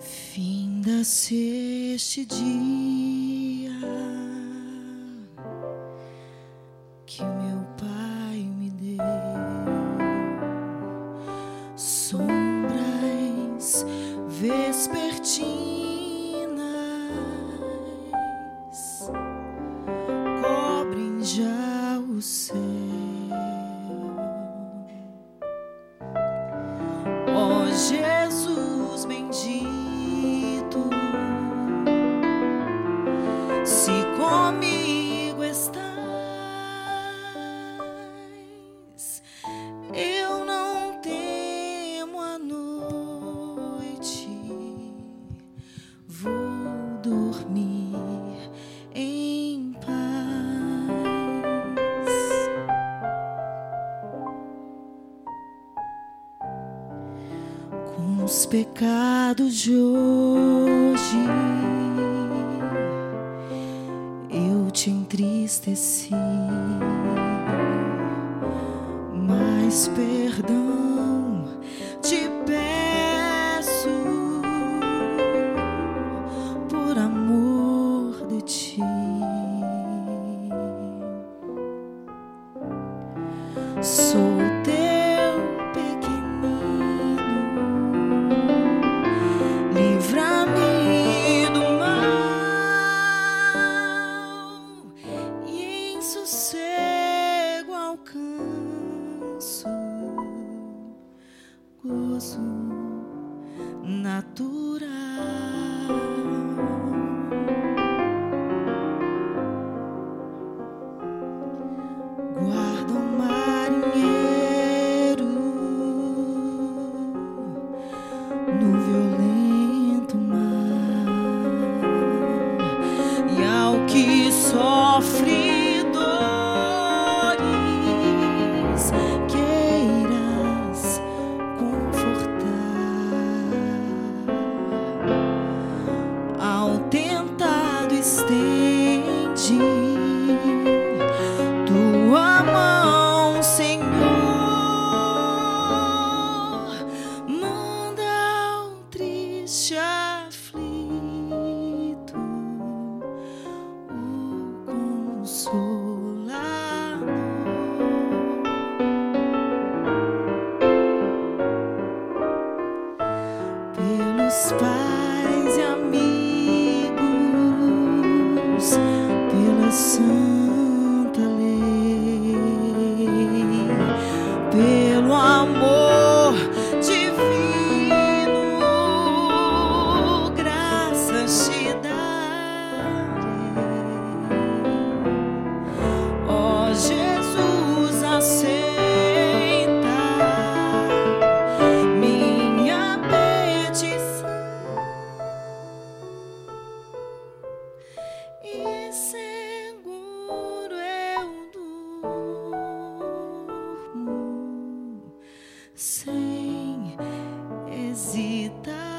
Finda-se este dia que meu Pai me deu, sombras vespertinas cobrem já o céu. Ó os pecados de hoje. Eu te entristeci, mas perdão te peço por amor de ti. Sou sossego alcanço gozo natural. Guarda o marinheiro no violento triste aflito o consolador. Pelos pais e amigos, pela santa sem hesitar.